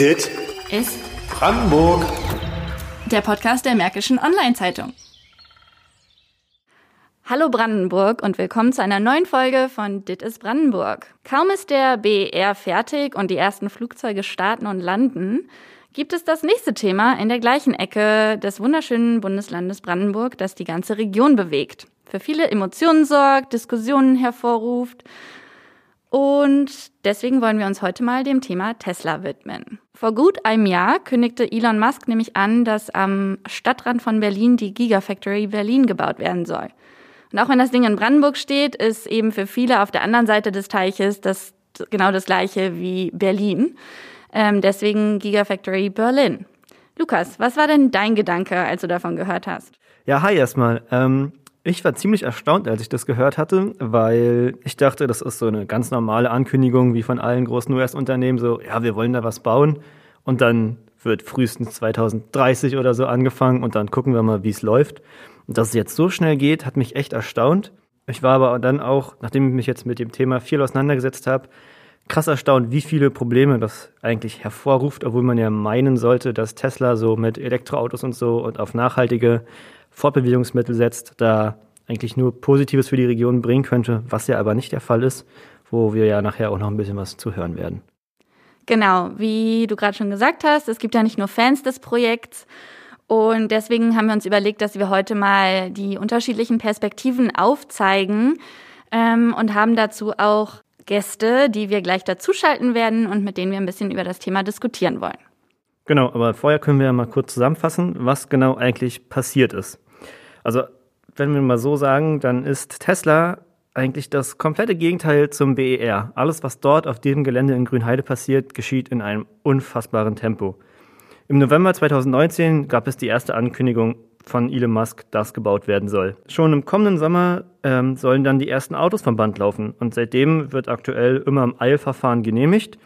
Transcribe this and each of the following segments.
Dit ist Brandenburg. der Podcast der Märkischen Online-Zeitung. Hallo Brandenburg und willkommen zu einer neuen Folge von Dit ist Brandenburg. Kaum ist der BER fertig und die ersten Flugzeuge starten und landen, gibt es das nächste Thema in der gleichen Ecke des wunderschönen Bundeslandes Brandenburg, das die ganze Region bewegt, für viele Emotionen sorgt, Diskussionen hervorruft und deswegen wollen wir uns heute mal dem Thema Tesla widmen. Vor gut einem Jahr kündigte Elon Musk nämlich an, dass am Stadtrand von Berlin die Gigafactory Berlin gebaut werden soll. Und auch wenn das Ding in Brandenburg steht, ist eben für viele auf der anderen Seite des Teiches das genau das gleiche wie Berlin. Ähm, deswegen Gigafactory Berlin. Lukas, was war denn dein Gedanke, als du davon gehört hast? Ja, hi erstmal. Ähm, ich war ziemlich erstaunt, als ich das gehört hatte, weil ich dachte, das ist so eine ganz normale Ankündigung wie von allen großen US-Unternehmen, so, ja, wir wollen da was bauen und dann wird frühestens 2030 oder so angefangen und dann gucken wir mal, wie es läuft. Und dass es jetzt so schnell geht, hat mich echt erstaunt. Ich war aber dann auch, nachdem ich mich jetzt mit dem Thema viel auseinandergesetzt habe, krass erstaunt, wie viele Probleme das eigentlich hervorruft, obwohl man ja meinen sollte, dass Tesla so mit Elektroautos und so und auf nachhaltige Fortbewegungsmittel setzt, da eigentlich nur Positives für die Region bringen könnte, was ja aber nicht der Fall ist, wo wir ja nachher auch noch ein bisschen was zu hören werden. Genau, wie du gerade schon gesagt hast, es gibt ja nicht nur Fans des Projekts. Und deswegen haben wir uns überlegt, dass wir heute mal die unterschiedlichen Perspektiven aufzeigen ähm, und haben dazu auch Gäste, die wir gleich dazuschalten werden und mit denen wir ein bisschen über das Thema diskutieren wollen. Genau, aber vorher können wir ja mal kurz zusammenfassen, was genau eigentlich passiert ist. Also, wenn wir mal so sagen, dann ist Tesla eigentlich das komplette Gegenteil zum BER. Alles, was dort auf diesem Gelände in Grünheide passiert, geschieht in einem unfassbaren Tempo. Im November 2019 gab es die erste Ankündigung von Elon Musk, dass gebaut werden soll. Schon im kommenden Sommer ähm, sollen dann die ersten Autos vom Band laufen und seitdem wird aktuell immer im Eilverfahren genehmigt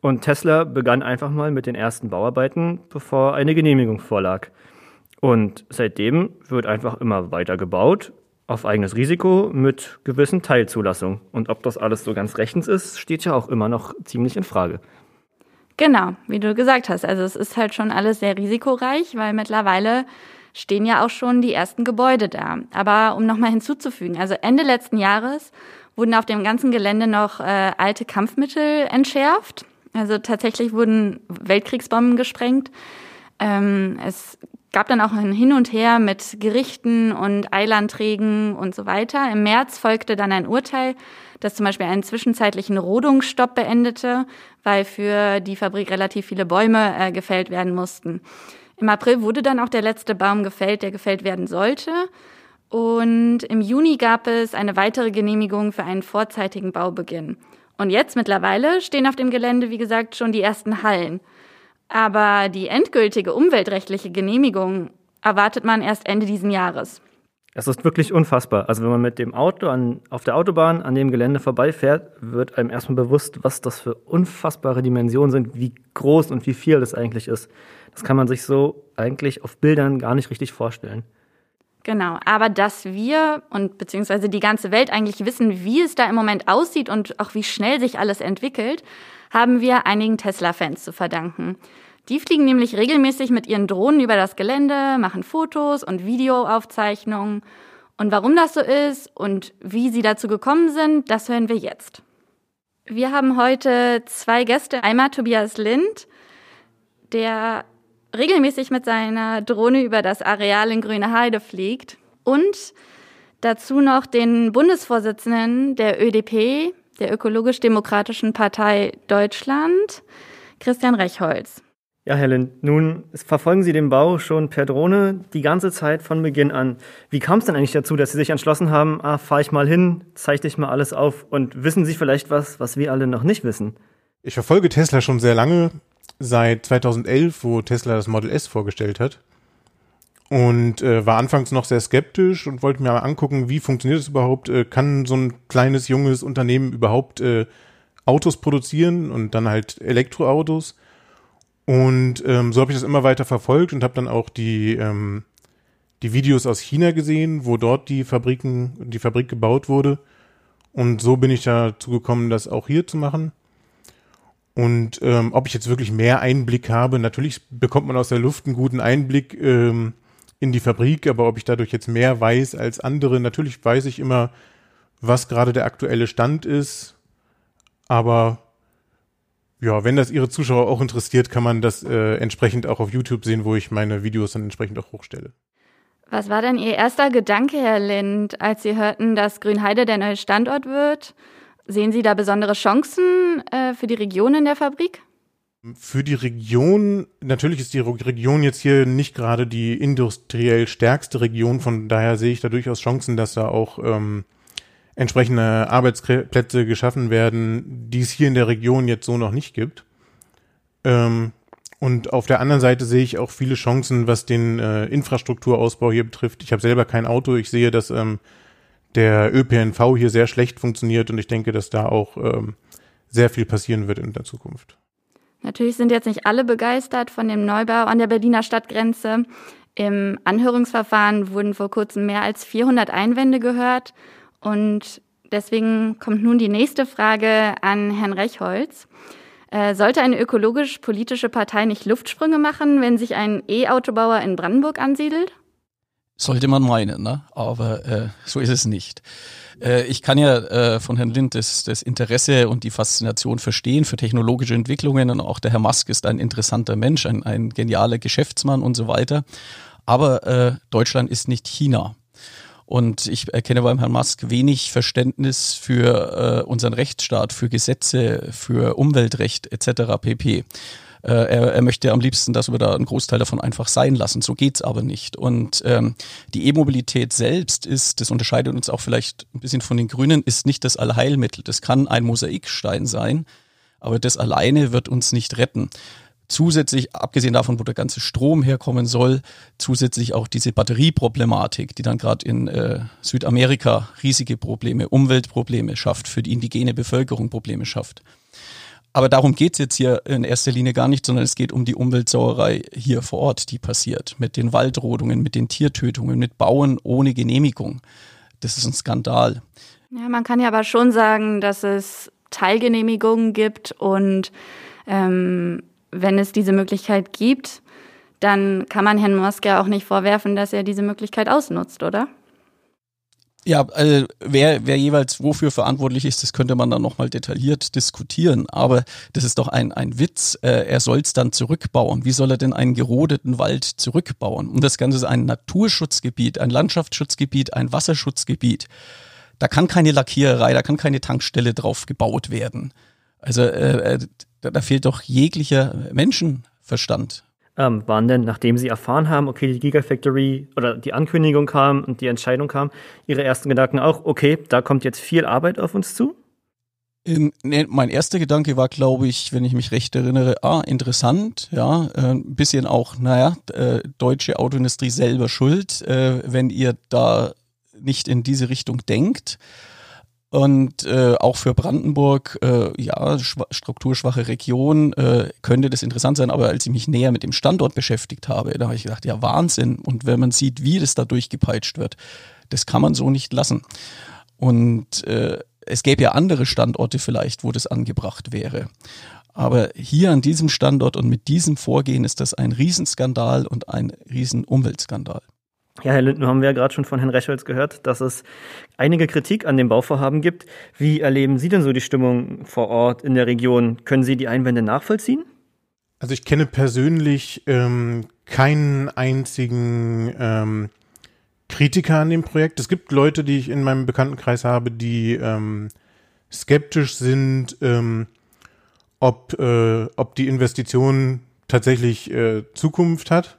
und Tesla begann einfach mal mit den ersten Bauarbeiten, bevor eine Genehmigung vorlag. Und seitdem wird einfach immer weiter gebaut, auf eigenes Risiko mit gewissen Teilzulassungen. Und ob das alles so ganz rechtens ist, steht ja auch immer noch ziemlich in Frage. Genau, wie du gesagt hast. Also es ist halt schon alles sehr risikoreich, weil mittlerweile stehen ja auch schon die ersten Gebäude da. Aber um nochmal hinzuzufügen, also Ende letzten Jahres wurden auf dem ganzen Gelände noch äh, alte Kampfmittel entschärft. Also tatsächlich wurden Weltkriegsbomben gesprengt. Ähm, es gab dann auch ein Hin und Her mit Gerichten und Eilanträgen und so weiter. Im März folgte dann ein Urteil, das zum Beispiel einen zwischenzeitlichen Rodungsstopp beendete, weil für die Fabrik relativ viele Bäume äh, gefällt werden mussten. Im April wurde dann auch der letzte Baum gefällt, der gefällt werden sollte. Und im Juni gab es eine weitere Genehmigung für einen vorzeitigen Baubeginn. Und jetzt mittlerweile stehen auf dem Gelände, wie gesagt, schon die ersten Hallen. Aber die endgültige umweltrechtliche Genehmigung erwartet man erst Ende diesen Jahres. Es ist wirklich unfassbar. Also wenn man mit dem Auto an, auf der Autobahn an dem Gelände vorbeifährt, wird einem erstmal bewusst, was das für unfassbare Dimensionen sind, wie groß und wie viel das eigentlich ist. Das kann man sich so eigentlich auf Bildern gar nicht richtig vorstellen. Genau, aber dass wir und beziehungsweise die ganze Welt eigentlich wissen, wie es da im Moment aussieht und auch wie schnell sich alles entwickelt, haben wir einigen Tesla-Fans zu verdanken. Die fliegen nämlich regelmäßig mit ihren Drohnen über das Gelände, machen Fotos und Videoaufzeichnungen. Und warum das so ist und wie sie dazu gekommen sind, das hören wir jetzt. Wir haben heute zwei Gäste. Einmal Tobias Lind, der regelmäßig mit seiner Drohne über das Areal in Grüne Heide fliegt. Und dazu noch den Bundesvorsitzenden der ÖDP, der Ökologisch-Demokratischen Partei Deutschland, Christian Rechholz. Ja, Helen, nun verfolgen Sie den Bau schon per Drohne die ganze Zeit von Beginn an. Wie kam es denn eigentlich dazu, dass Sie sich entschlossen haben, ah, fahre ich mal hin, zeige ich mal alles auf und wissen Sie vielleicht was, was wir alle noch nicht wissen? Ich verfolge Tesla schon sehr lange, seit 2011, wo Tesla das Model S vorgestellt hat. Und äh, war anfangs noch sehr skeptisch und wollte mir mal angucken, wie funktioniert das überhaupt? Äh, kann so ein kleines, junges Unternehmen überhaupt äh, Autos produzieren und dann halt Elektroautos? Und ähm, so habe ich das immer weiter verfolgt und habe dann auch die, ähm, die Videos aus China gesehen, wo dort die Fabriken, die Fabrik gebaut wurde. Und so bin ich dazu gekommen, das auch hier zu machen. Und ähm, ob ich jetzt wirklich mehr Einblick habe, natürlich bekommt man aus der Luft einen guten Einblick ähm, in die Fabrik, aber ob ich dadurch jetzt mehr weiß als andere, natürlich weiß ich immer, was gerade der aktuelle Stand ist. Aber ja, wenn das Ihre Zuschauer auch interessiert, kann man das äh, entsprechend auch auf YouTube sehen, wo ich meine Videos dann entsprechend auch hochstelle. Was war denn Ihr erster Gedanke, Herr Lind, als Sie hörten, dass Grünheide der neue Standort wird? Sehen Sie da besondere Chancen äh, für die Region in der Fabrik? Für die Region, natürlich ist die Region jetzt hier nicht gerade die industriell stärkste Region, von daher sehe ich da durchaus Chancen, dass da auch ähm, entsprechende Arbeitsplätze geschaffen werden, die es hier in der Region jetzt so noch nicht gibt. Ähm, und auf der anderen Seite sehe ich auch viele Chancen, was den äh, Infrastrukturausbau hier betrifft. Ich habe selber kein Auto. Ich sehe, dass ähm, der ÖPNV hier sehr schlecht funktioniert und ich denke, dass da auch ähm, sehr viel passieren wird in der Zukunft. Natürlich sind jetzt nicht alle begeistert von dem Neubau an der Berliner Stadtgrenze. Im Anhörungsverfahren wurden vor kurzem mehr als 400 Einwände gehört. Und deswegen kommt nun die nächste Frage an Herrn Rechholz. Äh, sollte eine ökologisch-politische Partei nicht Luftsprünge machen, wenn sich ein E-Autobauer in Brandenburg ansiedelt? Sollte man meinen, ne? aber äh, so ist es nicht. Äh, ich kann ja äh, von Herrn Lind das, das Interesse und die Faszination verstehen für technologische Entwicklungen und auch der Herr Musk ist ein interessanter Mensch, ein, ein genialer Geschäftsmann und so weiter. Aber äh, Deutschland ist nicht China. Und ich erkenne beim Herrn Musk wenig Verständnis für äh, unseren Rechtsstaat, für Gesetze, für Umweltrecht etc. pp. Äh, er, er möchte am liebsten, dass wir da einen Großteil davon einfach sein lassen. So geht's aber nicht. Und ähm, die E-Mobilität selbst ist, das unterscheidet uns auch vielleicht ein bisschen von den Grünen, ist nicht das Allheilmittel. Das kann ein Mosaikstein sein, aber das alleine wird uns nicht retten. Zusätzlich, abgesehen davon, wo der ganze Strom herkommen soll, zusätzlich auch diese Batterieproblematik, die dann gerade in äh, Südamerika riesige Probleme, Umweltprobleme schafft, für die indigene Bevölkerung Probleme schafft. Aber darum geht's jetzt hier in erster Linie gar nicht, sondern es geht um die Umweltsauerei hier vor Ort, die passiert. Mit den Waldrodungen, mit den Tiertötungen, mit Bauen ohne Genehmigung. Das ist ein Skandal. Ja, man kann ja aber schon sagen, dass es Teilgenehmigungen gibt und ähm, wenn es diese Möglichkeit gibt, dann kann man Herrn Moske auch nicht vorwerfen, dass er diese Möglichkeit ausnutzt, oder? Ja, also wer, wer jeweils wofür verantwortlich ist, das könnte man dann nochmal detailliert diskutieren. Aber das ist doch ein, ein Witz. Äh, er soll es dann zurückbauen. Wie soll er denn einen gerodeten Wald zurückbauen? Und das Ganze ist ein Naturschutzgebiet, ein Landschaftsschutzgebiet, ein Wasserschutzgebiet. Da kann keine Lackiererei, da kann keine Tankstelle drauf gebaut werden. Also äh, äh da, da fehlt doch jeglicher Menschenverstand ähm, waren denn, nachdem Sie erfahren haben, okay, die Gigafactory oder die Ankündigung kam und die Entscheidung kam, Ihre ersten Gedanken auch, okay, da kommt jetzt viel Arbeit auf uns zu? Ähm, nee, mein erster Gedanke war, glaube ich, wenn ich mich recht erinnere, ah, interessant, ja, äh, ein bisschen auch, naja, äh, deutsche Autoindustrie selber schuld, äh, wenn ihr da nicht in diese Richtung denkt. Und äh, auch für Brandenburg, äh, ja, strukturschwache Region, äh, könnte das interessant sein. Aber als ich mich näher mit dem Standort beschäftigt habe, da habe ich gedacht, ja, Wahnsinn. Und wenn man sieht, wie das da durchgepeitscht wird, das kann man so nicht lassen. Und äh, es gäbe ja andere Standorte vielleicht, wo das angebracht wäre. Aber hier an diesem Standort und mit diesem Vorgehen ist das ein Riesenskandal und ein Riesenumweltskandal. Ja, Herr Linden, haben wir ja gerade schon von Herrn Recholz gehört, dass es einige Kritik an dem Bauvorhaben gibt. Wie erleben Sie denn so die Stimmung vor Ort in der Region? Können Sie die Einwände nachvollziehen? Also ich kenne persönlich ähm, keinen einzigen ähm, Kritiker an dem Projekt. Es gibt Leute, die ich in meinem Bekanntenkreis habe, die ähm, skeptisch sind, ähm, ob, äh, ob die Investition tatsächlich äh, Zukunft hat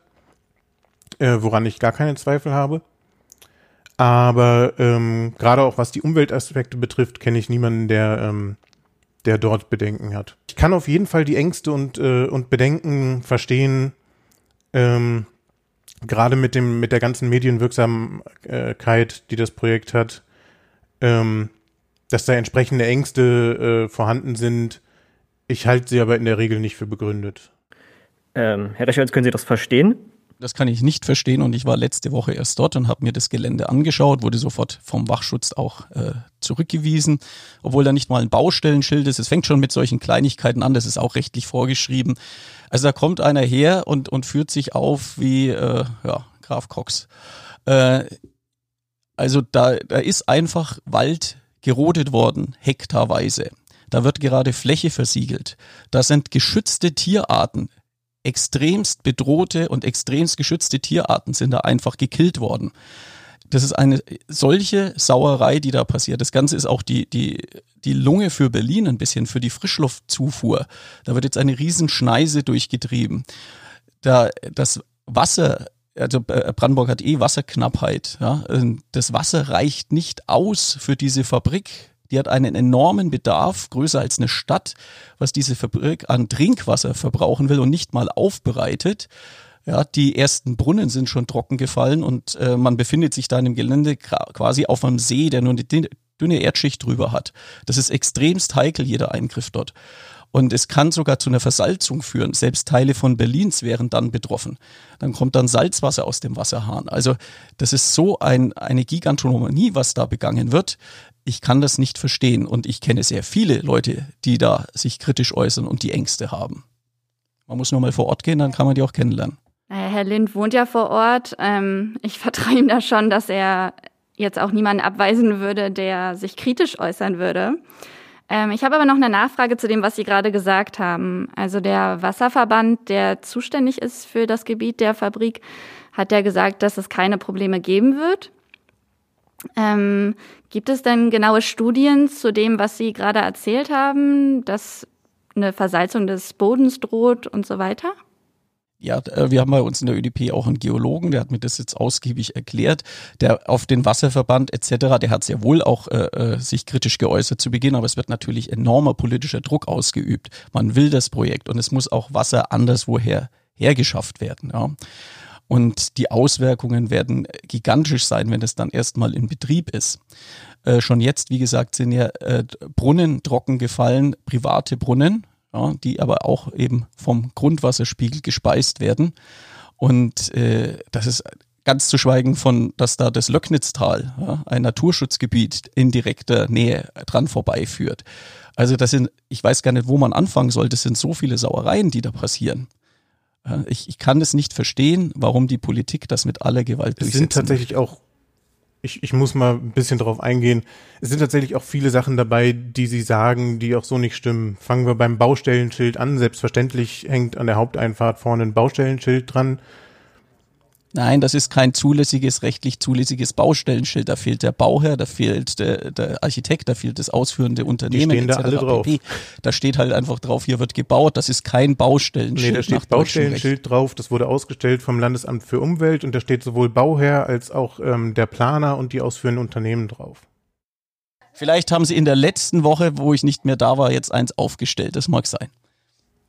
äh, woran ich gar keine Zweifel habe. Aber ähm, gerade auch was die Umweltaspekte betrifft, kenne ich niemanden, der, ähm, der dort Bedenken hat. Ich kann auf jeden Fall die Ängste und, äh, und Bedenken verstehen, ähm, gerade mit dem mit der ganzen Medienwirksamkeit, die das Projekt hat, ähm, dass da entsprechende Ängste äh, vorhanden sind. Ich halte sie aber in der Regel nicht für begründet. Ähm, Herr Recherz, können Sie das verstehen? Das kann ich nicht verstehen und ich war letzte Woche erst dort und habe mir das Gelände angeschaut, wurde sofort vom Wachschutz auch äh, zurückgewiesen, obwohl da nicht mal ein Baustellenschild ist. Es fängt schon mit solchen Kleinigkeiten an, das ist auch rechtlich vorgeschrieben. Also da kommt einer her und, und führt sich auf wie äh, ja, Graf Cox. Äh, also da, da ist einfach Wald gerodet worden, hektarweise. Da wird gerade Fläche versiegelt. Da sind geschützte Tierarten extremst bedrohte und extremst geschützte Tierarten sind da einfach gekillt worden. Das ist eine solche Sauerei, die da passiert. Das Ganze ist auch die, die, die Lunge für Berlin ein bisschen, für die Frischluftzufuhr. Da wird jetzt eine Riesenschneise durchgetrieben. Da, das Wasser, also äh, Brandenburg hat eh Wasserknappheit. Ja? Das Wasser reicht nicht aus für diese Fabrik. Die hat einen enormen Bedarf, größer als eine Stadt, was diese Fabrik an Trinkwasser verbrauchen will und nicht mal aufbereitet. Ja, die ersten Brunnen sind schon trocken gefallen und äh, man befindet sich da in dem Gelände quasi auf einem See, der nur eine dünne Erdschicht drüber hat. Das ist extremst heikel, jeder Eingriff dort. Und es kann sogar zu einer Versalzung führen. Selbst Teile von Berlins wären dann betroffen. Dann kommt dann Salzwasser aus dem Wasserhahn. Also das ist so ein, eine Gigantonomanie, was da begangen wird ich kann das nicht verstehen und ich kenne sehr viele Leute, die da sich kritisch äußern und die Ängste haben. Man muss nur mal vor Ort gehen, dann kann man die auch kennenlernen. Naja, Herr Lind wohnt ja vor Ort. Ähm, ich vertraue ihm da schon, dass er jetzt auch niemanden abweisen würde, der sich kritisch äußern würde. Ähm, ich habe aber noch eine Nachfrage zu dem, was Sie gerade gesagt haben. Also der Wasserverband, der zuständig ist für das Gebiet der Fabrik, hat ja gesagt, dass es keine Probleme geben wird. Ähm, gibt es denn genaue Studien zu dem, was Sie gerade erzählt haben, dass eine Versalzung des Bodens droht und so weiter? Ja, äh, wir haben bei uns in der ÖDP auch einen Geologen, der hat mir das jetzt ausgiebig erklärt, der auf den Wasserverband etc., der hat sehr wohl auch äh, äh, sich kritisch geäußert zu Beginn, aber es wird natürlich enormer politischer Druck ausgeübt. Man will das Projekt und es muss auch Wasser anderswoher hergeschafft werden. Ja. Und die Auswirkungen werden gigantisch sein, wenn es dann erstmal in Betrieb ist. Äh, schon jetzt, wie gesagt, sind ja äh, Brunnen trocken gefallen, private Brunnen, ja, die aber auch eben vom Grundwasserspiegel gespeist werden. Und äh, das ist ganz zu schweigen von, dass da das Löcknitztal, ja, ein Naturschutzgebiet in direkter Nähe dran vorbeiführt. Also das sind, ich weiß gar nicht, wo man anfangen soll, das sind so viele Sauereien, die da passieren. Ich, ich kann es nicht verstehen, warum die Politik das mit aller Gewalt durchsetzt. Es sind tatsächlich auch, ich, ich muss mal ein bisschen drauf eingehen, es sind tatsächlich auch viele Sachen dabei, die Sie sagen, die auch so nicht stimmen. Fangen wir beim Baustellenschild an. Selbstverständlich hängt an der Haupteinfahrt vorne ein Baustellenschild dran. Nein, das ist kein zulässiges, rechtlich zulässiges Baustellenschild. Da fehlt der Bauherr, da fehlt der, der Architekt, da fehlt das ausführende Unternehmen. Die stehen da alle drauf. Da steht halt einfach drauf, hier wird gebaut. Das ist kein Baustellenschild. Nee, da steht Baustellenschild drauf. Das wurde ausgestellt vom Landesamt für Umwelt und da steht sowohl Bauherr als auch ähm, der Planer und die ausführenden Unternehmen drauf. Vielleicht haben sie in der letzten Woche, wo ich nicht mehr da war, jetzt eins aufgestellt. Das mag sein.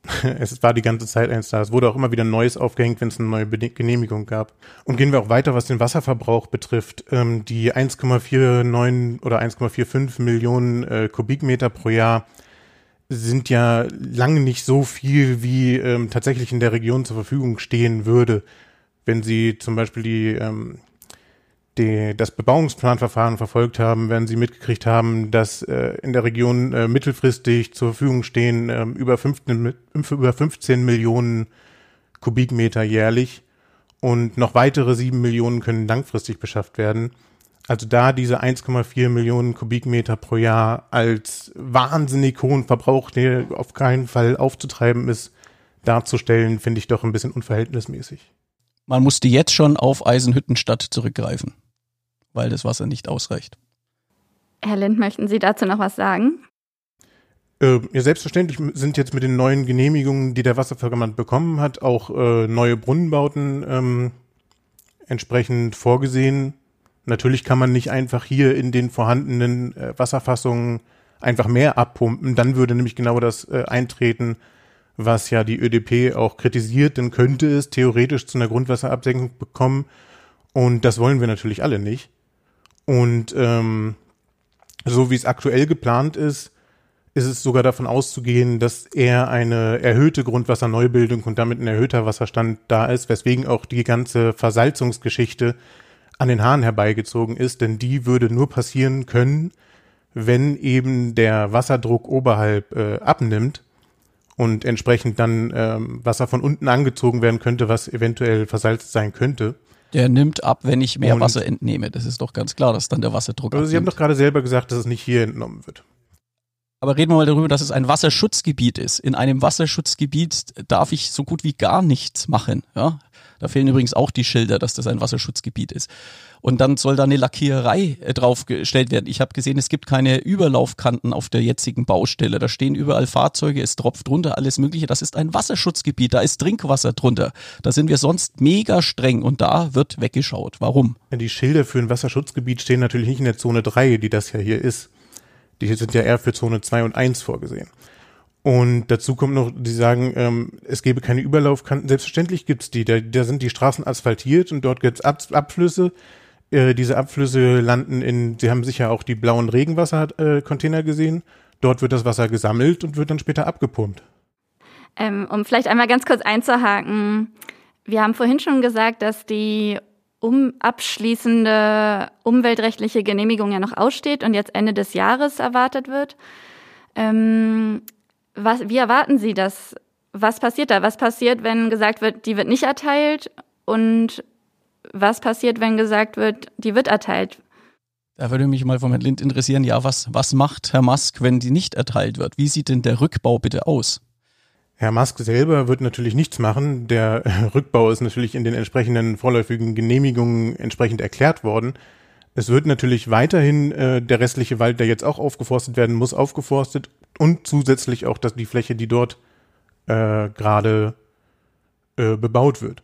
es war die ganze Zeit eins da. Es wurde auch immer wieder Neues aufgehängt, wenn es eine neue Genehmigung gab. Und gehen wir auch weiter, was den Wasserverbrauch betrifft. Ähm, die 1,49 oder 1,45 Millionen äh, Kubikmeter pro Jahr sind ja lange nicht so viel, wie ähm, tatsächlich in der Region zur Verfügung stehen würde, wenn Sie zum Beispiel die ähm, die das Bebauungsplanverfahren verfolgt haben, werden Sie mitgekriegt haben, dass äh, in der Region äh, mittelfristig zur Verfügung stehen äh, über, 15, über 15 Millionen Kubikmeter jährlich und noch weitere 7 Millionen können langfristig beschafft werden. Also da diese 1,4 Millionen Kubikmeter pro Jahr als wahnsinnig hohen Verbrauch, der auf keinen Fall aufzutreiben ist, darzustellen, finde ich doch ein bisschen unverhältnismäßig. Man musste jetzt schon auf Eisenhüttenstadt zurückgreifen weil das Wasser nicht ausreicht. Herr Lind, möchten Sie dazu noch was sagen? Äh, ja, selbstverständlich sind jetzt mit den neuen Genehmigungen, die der Wasserverband bekommen hat, auch äh, neue Brunnenbauten ähm, entsprechend vorgesehen. Natürlich kann man nicht einfach hier in den vorhandenen äh, Wasserfassungen einfach mehr abpumpen. Dann würde nämlich genau das äh, eintreten, was ja die ÖDP auch kritisiert. Dann könnte es theoretisch zu einer Grundwasserabsenkung bekommen. Und das wollen wir natürlich alle nicht. Und ähm, so wie es aktuell geplant ist, ist es sogar davon auszugehen, dass eher eine erhöhte Grundwasserneubildung und damit ein erhöhter Wasserstand da ist, weswegen auch die ganze Versalzungsgeschichte an den Haaren herbeigezogen ist, denn die würde nur passieren können, wenn eben der Wasserdruck oberhalb äh, abnimmt und entsprechend dann ähm, Wasser von unten angezogen werden könnte, was eventuell versalzt sein könnte. Der nimmt ab, wenn ich mehr und Wasser entnehme. Das ist doch ganz klar, dass dann der Wasserdruck Also abnimmt. Sie haben doch gerade selber gesagt, dass es nicht hier entnommen wird. Aber reden wir mal darüber, dass es ein Wasserschutzgebiet ist. In einem Wasserschutzgebiet darf ich so gut wie gar nichts machen. Ja? Da fehlen übrigens auch die Schilder, dass das ein Wasserschutzgebiet ist. Und dann soll da eine Lackiererei äh, draufgestellt werden. Ich habe gesehen, es gibt keine Überlaufkanten auf der jetzigen Baustelle. Da stehen überall Fahrzeuge, es tropft drunter, alles Mögliche. Das ist ein Wasserschutzgebiet, da ist Trinkwasser drunter. Da sind wir sonst mega streng und da wird weggeschaut. Warum? Die Schilder für ein Wasserschutzgebiet stehen natürlich nicht in der Zone 3, die das ja hier ist. Die sind ja eher für Zone 2 und 1 vorgesehen. Und dazu kommt noch, die sagen, ähm, es gäbe keine Überlaufkanten. Selbstverständlich gibt's die. Da, da sind die Straßen asphaltiert und dort gibt's Ab Abflüsse. Äh, diese Abflüsse landen in, Sie haben sicher auch die blauen Regenwassercontainer gesehen. Dort wird das Wasser gesammelt und wird dann später abgepumpt. Ähm, um vielleicht einmal ganz kurz einzuhaken. Wir haben vorhin schon gesagt, dass die um abschließende umweltrechtliche Genehmigung ja noch aussteht und jetzt Ende des Jahres erwartet wird. Ähm, was, wie erwarten Sie das? Was passiert da? Was passiert, wenn gesagt wird, die wird nicht erteilt? Und was passiert, wenn gesagt wird, die wird erteilt? Da würde mich mal von Herrn Lind interessieren, ja, was, was macht Herr Musk, wenn die nicht erteilt wird? Wie sieht denn der Rückbau bitte aus? Herr Musk selber wird natürlich nichts machen. Der Rückbau ist natürlich in den entsprechenden vorläufigen Genehmigungen entsprechend erklärt worden. Es wird natürlich weiterhin äh, der restliche Wald, der jetzt auch aufgeforstet werden muss, aufgeforstet und zusätzlich auch dass die Fläche, die dort äh, gerade äh, bebaut wird.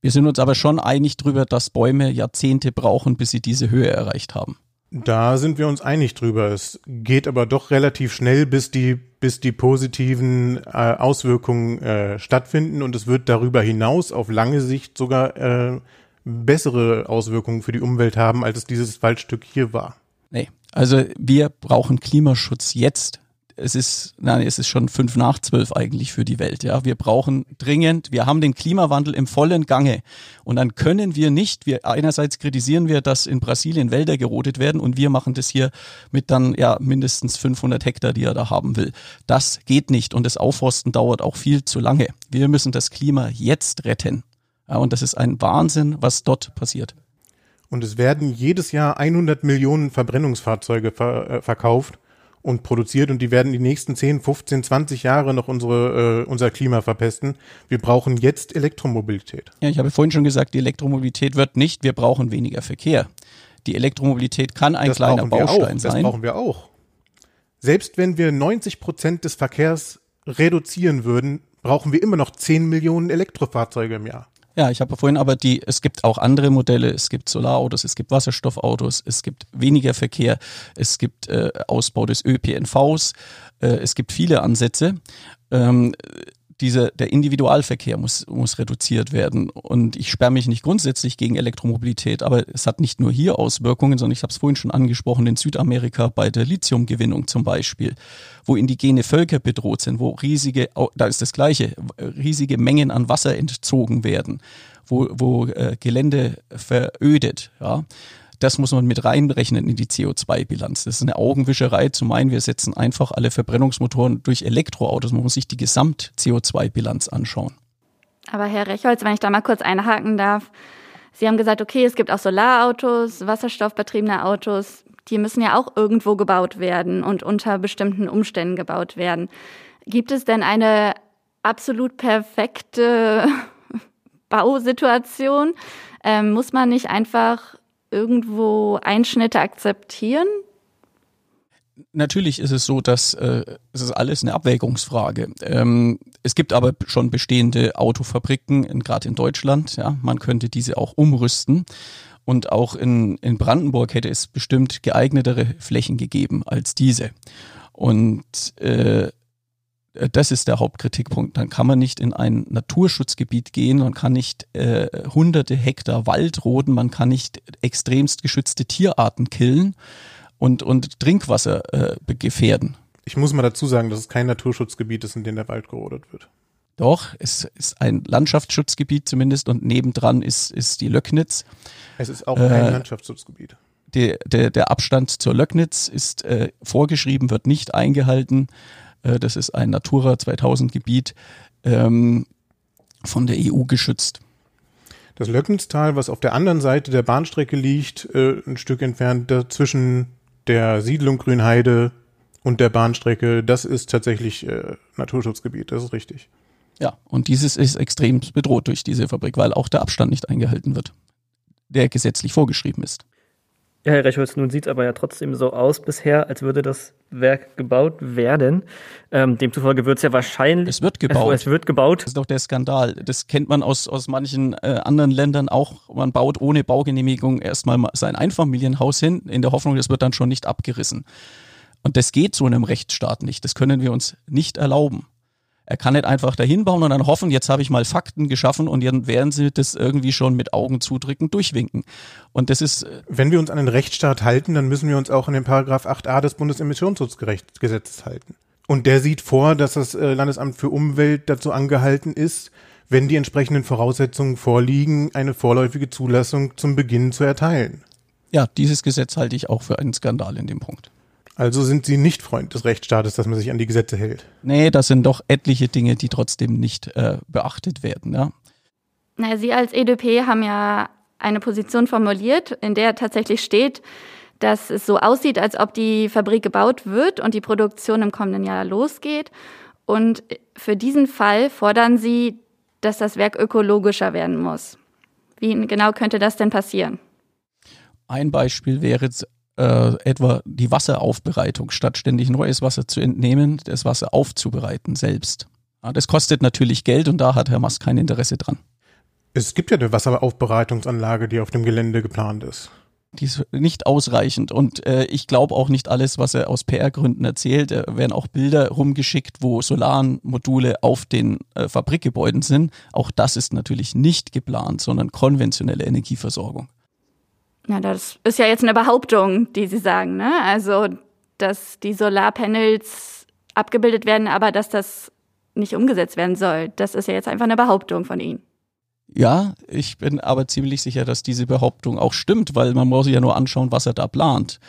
Wir sind uns aber schon einig darüber, dass Bäume Jahrzehnte brauchen, bis sie diese Höhe erreicht haben. Da sind wir uns einig drüber. Es geht aber doch relativ schnell, bis die, bis die positiven äh, Auswirkungen äh, stattfinden und es wird darüber hinaus auf lange Sicht sogar äh, bessere Auswirkungen für die Umwelt haben, als es dieses Waldstück hier war. Nee, also wir brauchen Klimaschutz jetzt es ist, nein, es ist schon fünf nach zwölf eigentlich für die Welt. Ja, wir brauchen dringend, wir haben den Klimawandel im vollen Gange und dann können wir nicht. Wir einerseits kritisieren wir, dass in Brasilien Wälder gerodet werden und wir machen das hier mit dann ja mindestens 500 Hektar, die er da haben will. Das geht nicht und das Aufforsten dauert auch viel zu lange. Wir müssen das Klima jetzt retten. Ja, und das ist ein Wahnsinn, was dort passiert. Und es werden jedes Jahr 100 Millionen Verbrennungsfahrzeuge ver äh, verkauft und produziert und die werden die nächsten 10, 15, 20 Jahre noch unsere, äh, unser Klima verpesten. Wir brauchen jetzt Elektromobilität. Ja, ich habe vorhin schon gesagt, die Elektromobilität wird nicht, wir brauchen weniger Verkehr. Die Elektromobilität kann ein das kleiner Baustein sein. Das brauchen wir auch. Selbst wenn wir 90 Prozent des Verkehrs reduzieren würden, brauchen wir immer noch 10 Millionen Elektrofahrzeuge im Jahr. Ja, ich habe vorhin aber die, es gibt auch andere Modelle, es gibt Solarautos, es gibt Wasserstoffautos, es gibt weniger Verkehr, es gibt äh, Ausbau des ÖPNVs, äh, es gibt viele Ansätze. Ähm, dieser, der Individualverkehr muss, muss reduziert werden. Und ich sperre mich nicht grundsätzlich gegen Elektromobilität, aber es hat nicht nur hier Auswirkungen, sondern ich habe es vorhin schon angesprochen, in Südamerika bei der Lithiumgewinnung zum Beispiel, wo indigene Völker bedroht sind, wo riesige, da ist das Gleiche, riesige Mengen an Wasser entzogen werden, wo, wo äh, Gelände verödet, ja. Das muss man mit reinrechnen in die CO2-Bilanz. Das ist eine Augenwischerei zu meinen, wir setzen einfach alle Verbrennungsmotoren durch Elektroautos. Man muss sich die Gesamt-CO2-Bilanz anschauen. Aber Herr Rechholz, wenn ich da mal kurz einhaken darf. Sie haben gesagt, okay, es gibt auch Solarautos, wasserstoffbetriebene Autos. Die müssen ja auch irgendwo gebaut werden und unter bestimmten Umständen gebaut werden. Gibt es denn eine absolut perfekte Bausituation? Ähm, muss man nicht einfach irgendwo Einschnitte akzeptieren? Natürlich ist es so, dass äh, es ist alles eine Abwägungsfrage. Ähm, es gibt aber schon bestehende Autofabriken, gerade in Deutschland. Ja, man könnte diese auch umrüsten. Und auch in, in Brandenburg hätte es bestimmt geeignetere Flächen gegeben als diese. Und äh, das ist der Hauptkritikpunkt. Dann kann man nicht in ein Naturschutzgebiet gehen, man kann nicht äh, hunderte Hektar Wald roden, man kann nicht extremst geschützte Tierarten killen und, und Trinkwasser äh, gefährden. ich muss mal dazu sagen, dass es kein Naturschutzgebiet ist, in dem der Wald gerodet wird. Doch, es ist ein Landschaftsschutzgebiet zumindest und nebendran ist, ist die Löcknitz. Es ist auch kein äh, Landschaftsschutzgebiet. Der, der, der Abstand zur Löcknitz ist äh, vorgeschrieben, wird nicht eingehalten. Äh, das ist ein Natura 2000 Gebiet ähm, von der EU geschützt. Das Löcknitztal, was auf der anderen Seite der Bahnstrecke liegt, äh, ein Stück entfernt zwischen der Siedlung Grünheide und der Bahnstrecke, das ist tatsächlich äh, Naturschutzgebiet, das ist richtig. Ja, und dieses ist extrem bedroht durch diese Fabrik, weil auch der Abstand nicht eingehalten wird, der gesetzlich vorgeschrieben ist. Ja, Herr Rechholz, nun sieht es aber ja trotzdem so aus bisher, als würde das Werk gebaut werden. Ähm, demzufolge wird es ja wahrscheinlich. Es wird gebaut. Es, es, wird gebaut. Das ist doch der Skandal. Das kennt man aus, aus manchen äh, anderen Ländern auch. Man baut ohne Baugenehmigung erstmal sein Einfamilienhaus hin, in der Hoffnung, das wird dann schon nicht abgerissen. Und das geht so in einem Rechtsstaat nicht. Das können wir uns nicht erlauben. Er kann nicht einfach dahin bauen und dann hoffen, jetzt habe ich mal Fakten geschaffen und dann werden sie das irgendwie schon mit Augen zudrücken durchwinken. Und das ist. Äh, Wenn wir uns an den Rechtsstaat halten, dann müssen wir uns auch an den Paragraph 8a des Bundesemissionsschutzgesetzes halten. Und der sieht vor, dass das äh, Landesamt für Umwelt dazu angehalten ist, wenn die entsprechenden Voraussetzungen vorliegen, eine vorläufige Zulassung zum Beginn zu erteilen. Ja, dieses Gesetz halte ich auch für einen Skandal in dem Punkt. Also sind Sie nicht Freund des Rechtsstaates, dass man sich an die Gesetze hält? Nee, das sind doch etliche Dinge, die trotzdem nicht äh, beachtet werden. Ja? Na, Sie als EDP haben ja eine Position formuliert, in der tatsächlich steht, dass es so aussieht, als ob die Fabrik gebaut wird und die Produktion im kommenden Jahr losgeht. Und für diesen Fall fordern Sie, dass das Werk ökologischer werden muss. Wie genau könnte das denn passieren? Ein Beispiel wäre äh, etwa die Wasseraufbereitung, statt ständig neues Wasser zu entnehmen, das Wasser aufzubereiten selbst. Ja, das kostet natürlich Geld und da hat Herr Mast kein Interesse dran. Es gibt ja eine Wasseraufbereitungsanlage, die auf dem Gelände geplant ist. Die ist nicht ausreichend und äh, ich glaube auch nicht alles, was er aus PR-Gründen erzählt. Da werden auch Bilder rumgeschickt, wo Solarenmodule auf den äh, Fabrikgebäuden sind. Auch das ist natürlich nicht geplant, sondern konventionelle Energieversorgung. Na, das ist ja jetzt eine Behauptung, die Sie sagen, ne? Also, dass die Solarpanels abgebildet werden, aber dass das nicht umgesetzt werden soll. Das ist ja jetzt einfach eine Behauptung von Ihnen. Ja, ich bin aber ziemlich sicher, dass diese Behauptung auch stimmt, weil man muss sich ja nur anschauen, was er da plant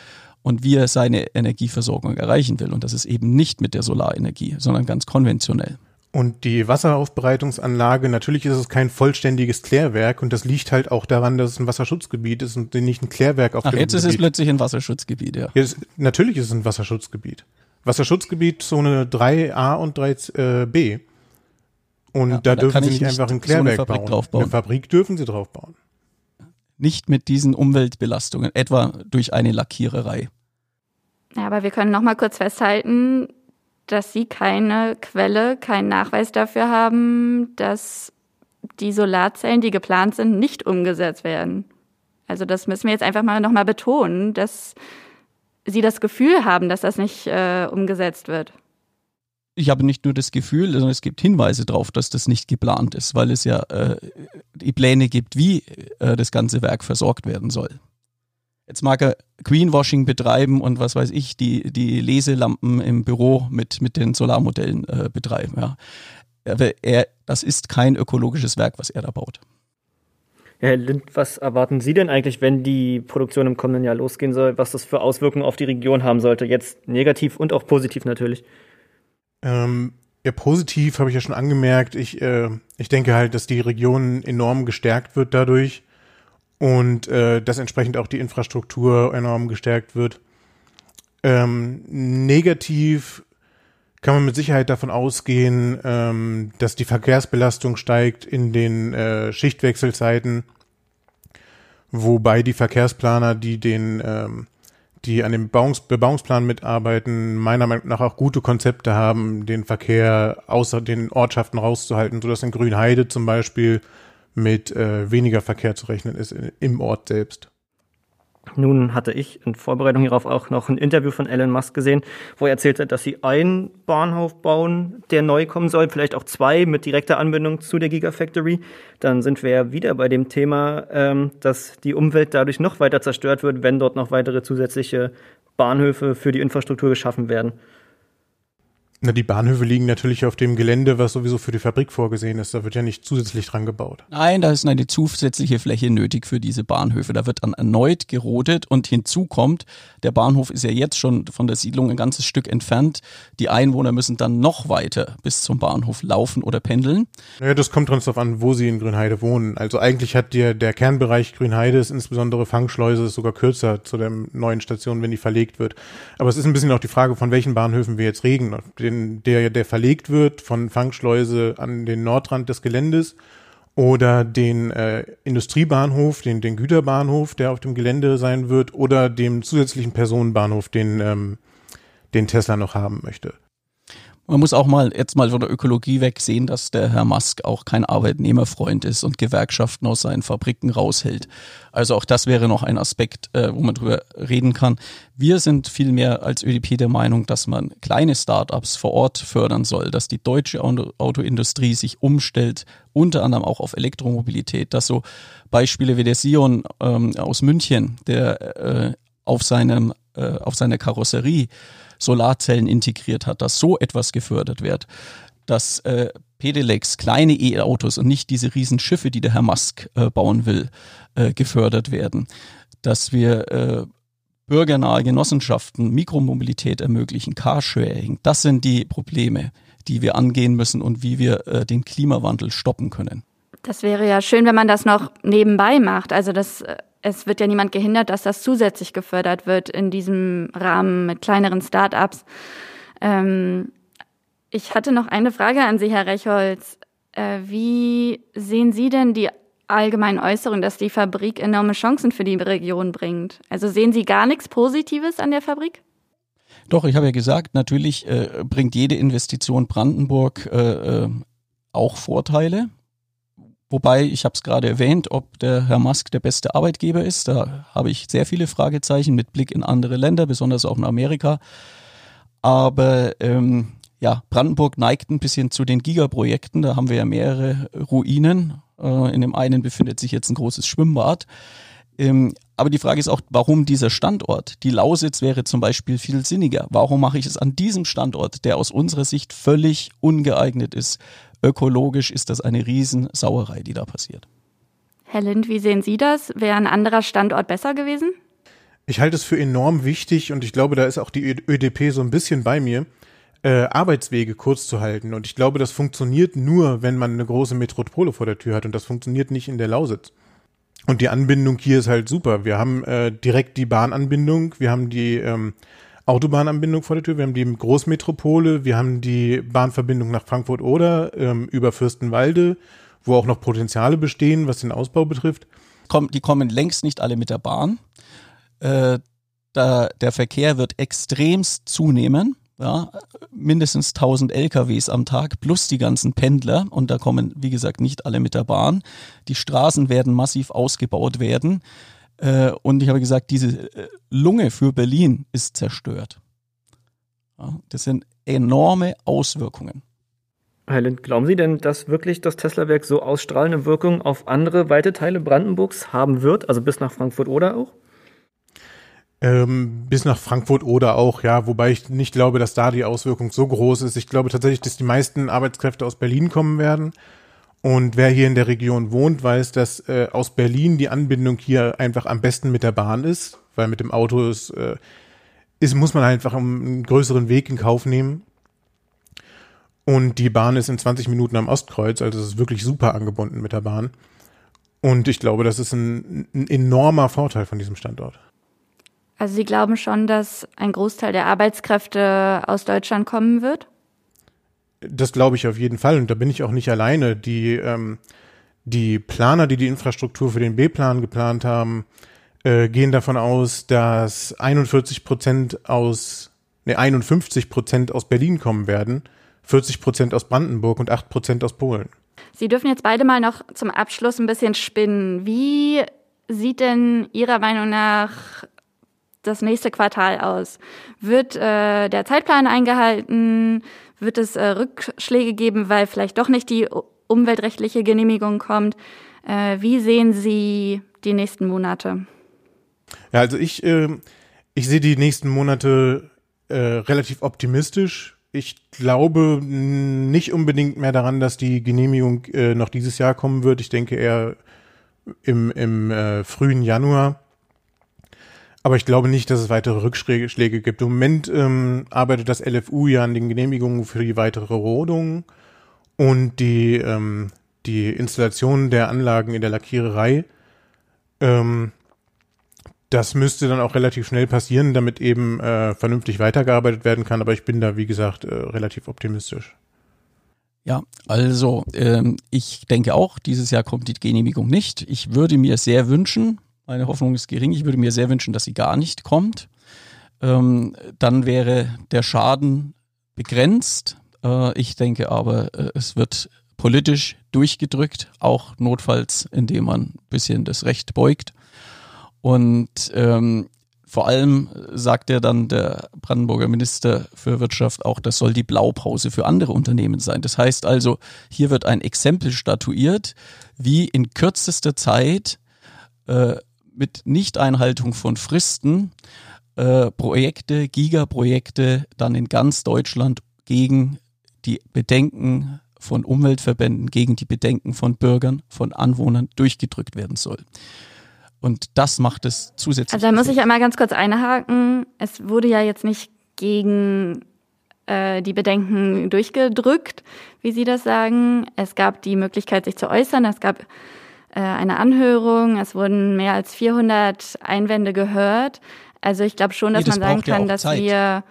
und wie er seine Energieversorgung erreichen will. Und das ist eben nicht mit der Solarenergie, sondern ganz konventionell. Und die Wasseraufbereitungsanlage, natürlich ist es kein vollständiges Klärwerk und das liegt halt auch daran, dass es ein Wasserschutzgebiet ist und nicht ein Klärwerk auf Ach, dem jetzt Gebiet. ist es plötzlich ein Wasserschutzgebiet, ja. Jetzt, natürlich ist es ein Wasserschutzgebiet. Wasserschutzgebiet Zone 3a und 3b. Und ja, da dürfen sie nicht einfach ein Klärwerk so eine bauen. Draufbauen. Eine Fabrik dürfen sie draufbauen. Nicht mit diesen Umweltbelastungen, etwa durch eine Lackiererei. Ja, aber wir können noch mal kurz festhalten, dass sie keine Quelle, keinen Nachweis dafür haben, dass die Solarzellen, die geplant sind, nicht umgesetzt werden. Also das müssen wir jetzt einfach mal nochmal betonen, dass sie das Gefühl haben, dass das nicht äh, umgesetzt wird. Ich habe nicht nur das Gefühl, sondern es gibt Hinweise darauf, dass das nicht geplant ist, weil es ja äh, die Pläne gibt, wie äh, das ganze Werk versorgt werden soll. Jetzt mag er Greenwashing betreiben und was weiß ich, die, die Leselampen im Büro mit, mit den Solarmodellen äh, betreiben. Ja. Aber er, das ist kein ökologisches Werk, was er da baut. Herr Lind, was erwarten Sie denn eigentlich, wenn die Produktion im kommenden Jahr losgehen soll, was das für Auswirkungen auf die Region haben sollte? Jetzt negativ und auch positiv natürlich. Ähm, ja, positiv habe ich ja schon angemerkt. Ich, äh, ich denke halt, dass die Region enorm gestärkt wird dadurch und äh, dass entsprechend auch die Infrastruktur enorm gestärkt wird. Ähm, negativ kann man mit Sicherheit davon ausgehen, ähm, dass die Verkehrsbelastung steigt in den äh, Schichtwechselzeiten, wobei die Verkehrsplaner, die den, ähm, die an dem Bebauungs Bebauungsplan mitarbeiten, meiner Meinung nach auch gute Konzepte haben, den Verkehr außer den Ortschaften rauszuhalten, sodass in Grünheide zum Beispiel mit äh, weniger Verkehr zu rechnen ist im Ort selbst. Nun hatte ich in Vorbereitung hierauf auch noch ein Interview von Elon Musk gesehen, wo er erzählt hat, dass sie einen Bahnhof bauen, der neu kommen soll, vielleicht auch zwei mit direkter Anbindung zu der Gigafactory. Dann sind wir ja wieder bei dem Thema, ähm, dass die Umwelt dadurch noch weiter zerstört wird, wenn dort noch weitere zusätzliche Bahnhöfe für die Infrastruktur geschaffen werden. Na, die Bahnhöfe liegen natürlich auf dem Gelände, was sowieso für die Fabrik vorgesehen ist. Da wird ja nicht zusätzlich dran gebaut. Nein, da ist eine zusätzliche Fläche nötig für diese Bahnhöfe. Da wird dann erneut gerodet und hinzu kommt, der Bahnhof ist ja jetzt schon von der Siedlung ein ganzes Stück entfernt. Die Einwohner müssen dann noch weiter bis zum Bahnhof laufen oder pendeln. Naja, das kommt ganz darauf an, wo sie in Grünheide wohnen. Also eigentlich hat der, der Kernbereich Grünheide ist insbesondere Fangschleuse ist sogar kürzer zu der neuen Station, wenn die verlegt wird. Aber es ist ein bisschen auch die Frage, von welchen Bahnhöfen wir jetzt reden den, der, der verlegt wird von Fangschleuse an den Nordrand des Geländes oder den äh, Industriebahnhof, den, den Güterbahnhof, der auf dem Gelände sein wird, oder dem zusätzlichen Personenbahnhof, den, ähm, den Tesla noch haben möchte. Man muss auch mal jetzt mal von der Ökologie weg sehen, dass der Herr Musk auch kein Arbeitnehmerfreund ist und Gewerkschaften aus seinen Fabriken raushält. Also auch das wäre noch ein Aspekt, äh, wo man drüber reden kann. Wir sind vielmehr als ÖDP der Meinung, dass man kleine Startups vor Ort fördern soll, dass die deutsche Autoindustrie sich umstellt, unter anderem auch auf Elektromobilität, dass so Beispiele wie der Sion ähm, aus München, der äh, auf seinem äh, auf seiner Karosserie Solarzellen integriert hat, dass so etwas gefördert wird, dass äh, Pedelecs, kleine E-Autos und nicht diese riesen Schiffe, die der Herr Musk äh, bauen will, äh, gefördert werden, dass wir äh, bürgernahe Genossenschaften Mikromobilität ermöglichen, Carsharing, das sind die Probleme, die wir angehen müssen und wie wir äh, den Klimawandel stoppen können. Das wäre ja schön, wenn man das noch nebenbei macht. Also das äh, es wird ja niemand gehindert, dass das zusätzlich gefördert wird in diesem Rahmen mit kleineren Start-ups. Ähm, ich hatte noch eine Frage an Sie, Herr Rechholz. Äh, wie sehen Sie denn die allgemeinen Äußerungen, dass die Fabrik enorme Chancen für die Region bringt? Also sehen Sie gar nichts Positives an der Fabrik? Doch, ich habe ja gesagt, natürlich äh, bringt jede Investition Brandenburg äh, äh auch Vorteile. Wobei, ich habe es gerade erwähnt, ob der Herr Musk der beste Arbeitgeber ist. Da habe ich sehr viele Fragezeichen mit Blick in andere Länder, besonders auch in Amerika. Aber ähm, ja, Brandenburg neigt ein bisschen zu den Gigaprojekten. Da haben wir ja mehrere Ruinen. Äh, in dem einen befindet sich jetzt ein großes Schwimmbad. Ähm, aber die Frage ist auch, warum dieser Standort? Die Lausitz wäre zum Beispiel viel sinniger. Warum mache ich es an diesem Standort, der aus unserer Sicht völlig ungeeignet ist ökologisch ist das eine Riesensauerei, die da passiert. Herr Lind, wie sehen Sie das? Wäre ein anderer Standort besser gewesen? Ich halte es für enorm wichtig und ich glaube, da ist auch die ÖDP so ein bisschen bei mir, äh, Arbeitswege kurz zu halten. Und ich glaube, das funktioniert nur, wenn man eine große Metropole vor der Tür hat und das funktioniert nicht in der Lausitz. Und die Anbindung hier ist halt super. Wir haben äh, direkt die Bahnanbindung, wir haben die ähm, Autobahnanbindung vor der Tür, wir haben die Großmetropole, wir haben die Bahnverbindung nach Frankfurt-Oder ähm, über Fürstenwalde, wo auch noch Potenziale bestehen, was den Ausbau betrifft. Die kommen längst nicht alle mit der Bahn. Äh, da, der Verkehr wird extremst zunehmen. Ja, mindestens 1000 LKWs am Tag plus die ganzen Pendler und da kommen, wie gesagt, nicht alle mit der Bahn. Die Straßen werden massiv ausgebaut werden. Äh, und ich habe gesagt, diese äh, Lunge für Berlin ist zerstört. Ja, das sind enorme Auswirkungen. Herr Lind, glauben Sie denn, dass wirklich das Tesla-Werk so ausstrahlende Wirkung auf andere weite Teile Brandenburgs haben wird, also bis nach Frankfurt oder auch? Ähm, bis nach Frankfurt oder auch, ja, wobei ich nicht glaube, dass da die Auswirkung so groß ist. Ich glaube tatsächlich, dass die meisten Arbeitskräfte aus Berlin kommen werden. Und wer hier in der Region wohnt, weiß, dass äh, aus Berlin die Anbindung hier einfach am besten mit der Bahn ist, weil mit dem Auto ist, äh, ist muss man einfach einen größeren Weg in Kauf nehmen. Und die Bahn ist in 20 Minuten am Ostkreuz, also es ist wirklich super angebunden mit der Bahn. Und ich glaube, das ist ein, ein enormer Vorteil von diesem Standort. Also Sie glauben schon, dass ein Großteil der Arbeitskräfte aus Deutschland kommen wird? Das glaube ich auf jeden Fall und da bin ich auch nicht alleine. Die, ähm, die Planer, die die Infrastruktur für den B-Plan geplant haben, äh, gehen davon aus, dass 41 Prozent aus, ne, 51 Prozent aus Berlin kommen werden, 40 Prozent aus Brandenburg und 8 Prozent aus Polen. Sie dürfen jetzt beide mal noch zum Abschluss ein bisschen spinnen. Wie sieht denn Ihrer Meinung nach das nächste Quartal aus? Wird äh, der Zeitplan eingehalten? Wird es äh, Rückschläge geben, weil vielleicht doch nicht die umweltrechtliche Genehmigung kommt? Äh, wie sehen Sie die nächsten Monate? Ja, also ich, äh, ich sehe die nächsten Monate äh, relativ optimistisch. ich glaube nicht unbedingt mehr daran, dass die Genehmigung äh, noch dieses Jahr kommen wird. Ich denke eher im, im äh, frühen Januar. Aber ich glaube nicht, dass es weitere Rückschläge gibt. Im Moment ähm, arbeitet das LFU ja an den Genehmigungen für die weitere Rodung und die, ähm, die Installation der Anlagen in der Lackiererei. Ähm, das müsste dann auch relativ schnell passieren, damit eben äh, vernünftig weitergearbeitet werden kann. Aber ich bin da, wie gesagt, äh, relativ optimistisch. Ja, also ähm, ich denke auch, dieses Jahr kommt die Genehmigung nicht. Ich würde mir sehr wünschen, meine Hoffnung ist gering, ich würde mir sehr wünschen, dass sie gar nicht kommt. Ähm, dann wäre der Schaden begrenzt. Äh, ich denke aber, äh, es wird politisch durchgedrückt, auch notfalls, indem man ein bisschen das Recht beugt. Und ähm, vor allem sagt er dann der Brandenburger Minister für Wirtschaft auch, das soll die Blaupause für andere Unternehmen sein. Das heißt also, hier wird ein Exempel statuiert, wie in kürzester Zeit äh, mit Nichteinhaltung von Fristen äh, Projekte, Gigaprojekte dann in ganz Deutschland gegen die Bedenken von Umweltverbänden, gegen die Bedenken von Bürgern, von Anwohnern durchgedrückt werden soll. Und das macht es zusätzlich. Also da muss ich einmal ganz kurz einhaken. Es wurde ja jetzt nicht gegen äh, die Bedenken durchgedrückt, wie Sie das sagen. Es gab die Möglichkeit, sich zu äußern. Es gab eine Anhörung. Es wurden mehr als 400 Einwände gehört. Also ich glaube schon, dass nee, das man sagen kann, ja dass Zeit. wir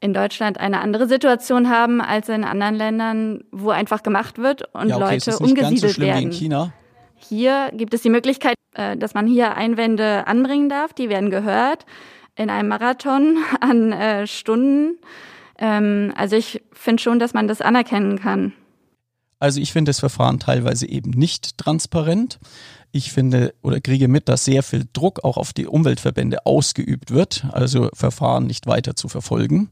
in Deutschland eine andere Situation haben als in anderen Ländern, wo einfach gemacht wird und ja, okay, Leute umgesiedelt so werden. Wie in China. Hier gibt es die Möglichkeit, äh, dass man hier Einwände anbringen darf. Die werden gehört in einem Marathon an äh, Stunden. Ähm, also ich finde schon, dass man das anerkennen kann. Also ich finde das Verfahren teilweise eben nicht transparent. Ich finde oder kriege mit, dass sehr viel Druck auch auf die Umweltverbände ausgeübt wird, also Verfahren nicht weiter zu verfolgen.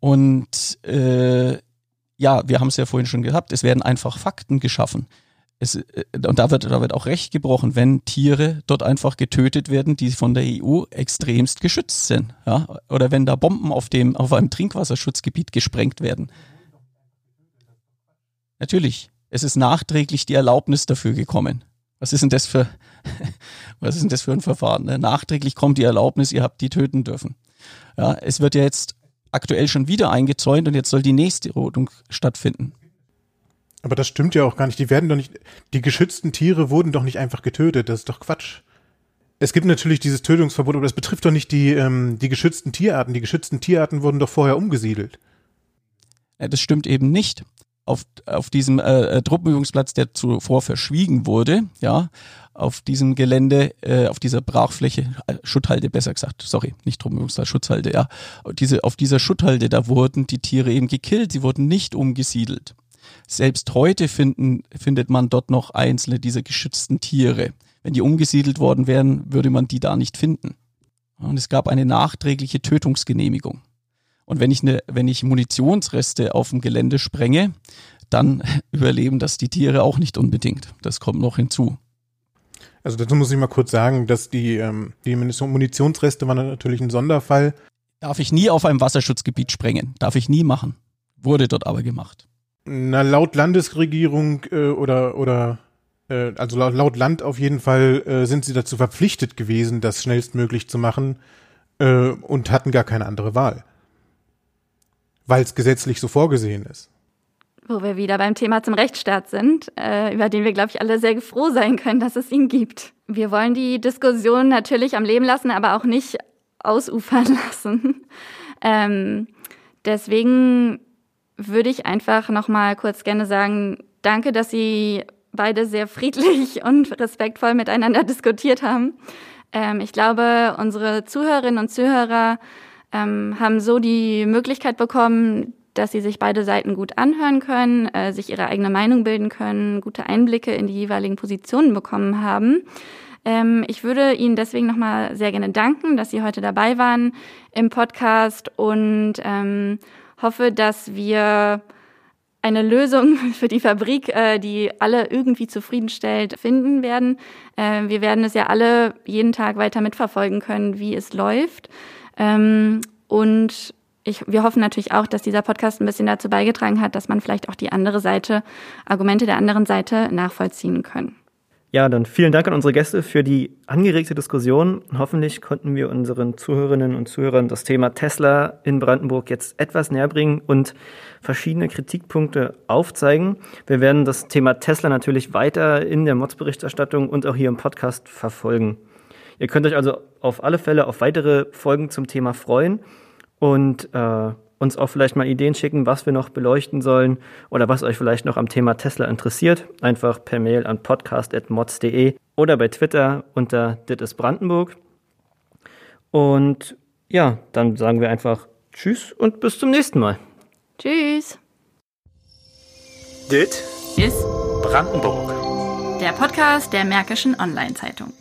Und äh, ja, wir haben es ja vorhin schon gehabt, es werden einfach Fakten geschaffen es, äh, und da wird, da wird auch Recht gebrochen, wenn Tiere dort einfach getötet werden, die von der EU extremst geschützt sind. Ja? Oder wenn da Bomben auf, dem, auf einem Trinkwasserschutzgebiet gesprengt werden. Natürlich, es ist nachträglich die Erlaubnis dafür gekommen. Was ist denn das für, was ist denn das für ein Verfahren? Ne? Nachträglich kommt die Erlaubnis, ihr habt die töten dürfen. Ja, es wird ja jetzt aktuell schon wieder eingezäunt und jetzt soll die nächste Rodung stattfinden. Aber das stimmt ja auch gar nicht. Die werden doch nicht, die geschützten Tiere wurden doch nicht einfach getötet. Das ist doch Quatsch. Es gibt natürlich dieses Tötungsverbot, aber das betrifft doch nicht die, ähm, die geschützten Tierarten. Die geschützten Tierarten wurden doch vorher umgesiedelt. Ja, das stimmt eben nicht. Auf, auf diesem äh, äh Truppenübungsplatz, der zuvor verschwiegen wurde, ja, auf diesem Gelände, äh, auf dieser Brachfläche, äh, Schutthalde besser gesagt, sorry, nicht Truppenübungsplatz, Schutzhalde, ja, diese, auf dieser Schutthalde, da wurden die Tiere eben gekillt, sie wurden nicht umgesiedelt. Selbst heute finden, findet man dort noch einzelne dieser geschützten Tiere. Wenn die umgesiedelt worden wären, würde man die da nicht finden. Und es gab eine nachträgliche Tötungsgenehmigung. Und wenn ich, eine, wenn ich Munitionsreste auf dem Gelände sprenge, dann überleben das die Tiere auch nicht unbedingt. Das kommt noch hinzu. Also dazu muss ich mal kurz sagen, dass die, ähm, die Munitionsreste waren natürlich ein Sonderfall. Darf ich nie auf einem Wasserschutzgebiet sprengen. Darf ich nie machen. Wurde dort aber gemacht. Na, laut Landesregierung äh, oder, oder äh, also laut, laut Land auf jeden Fall äh, sind sie dazu verpflichtet gewesen, das schnellstmöglich zu machen äh, und hatten gar keine andere Wahl. Weil es gesetzlich so vorgesehen ist. Wo wir wieder beim Thema zum Rechtsstaat sind, äh, über den wir, glaube ich, alle sehr froh sein können, dass es ihn gibt. Wir wollen die Diskussion natürlich am Leben lassen, aber auch nicht ausufern lassen. Ähm, deswegen würde ich einfach noch mal kurz gerne sagen, danke, dass Sie beide sehr friedlich und respektvoll miteinander diskutiert haben. Ähm, ich glaube, unsere Zuhörerinnen und Zuhörer ähm, haben so die Möglichkeit bekommen, dass sie sich beide Seiten gut anhören können, äh, sich ihre eigene Meinung bilden können, gute Einblicke in die jeweiligen Positionen bekommen haben. Ähm, ich würde Ihnen deswegen nochmal sehr gerne danken, dass Sie heute dabei waren im Podcast und ähm, hoffe, dass wir eine Lösung für die Fabrik, äh, die alle irgendwie zufriedenstellt, finden werden. Äh, wir werden es ja alle jeden Tag weiter mitverfolgen können, wie es läuft. Ähm, und ich, wir hoffen natürlich auch, dass dieser Podcast ein bisschen dazu beigetragen hat, dass man vielleicht auch die andere Seite, Argumente der anderen Seite nachvollziehen können. Ja, dann vielen Dank an unsere Gäste für die angeregte Diskussion. Hoffentlich konnten wir unseren Zuhörerinnen und Zuhörern das Thema Tesla in Brandenburg jetzt etwas näher bringen und verschiedene Kritikpunkte aufzeigen. Wir werden das Thema Tesla natürlich weiter in der Mods-Berichterstattung und auch hier im Podcast verfolgen. Ihr könnt euch also auf alle Fälle auf weitere Folgen zum Thema freuen und äh, uns auch vielleicht mal Ideen schicken, was wir noch beleuchten sollen oder was euch vielleicht noch am Thema Tesla interessiert. Einfach per Mail an podcast.mods.de oder bei Twitter unter Dit Brandenburg. Und ja, dann sagen wir einfach Tschüss und bis zum nächsten Mal. Tschüss. Dit ist Brandenburg. Der Podcast der Märkischen Online-Zeitung.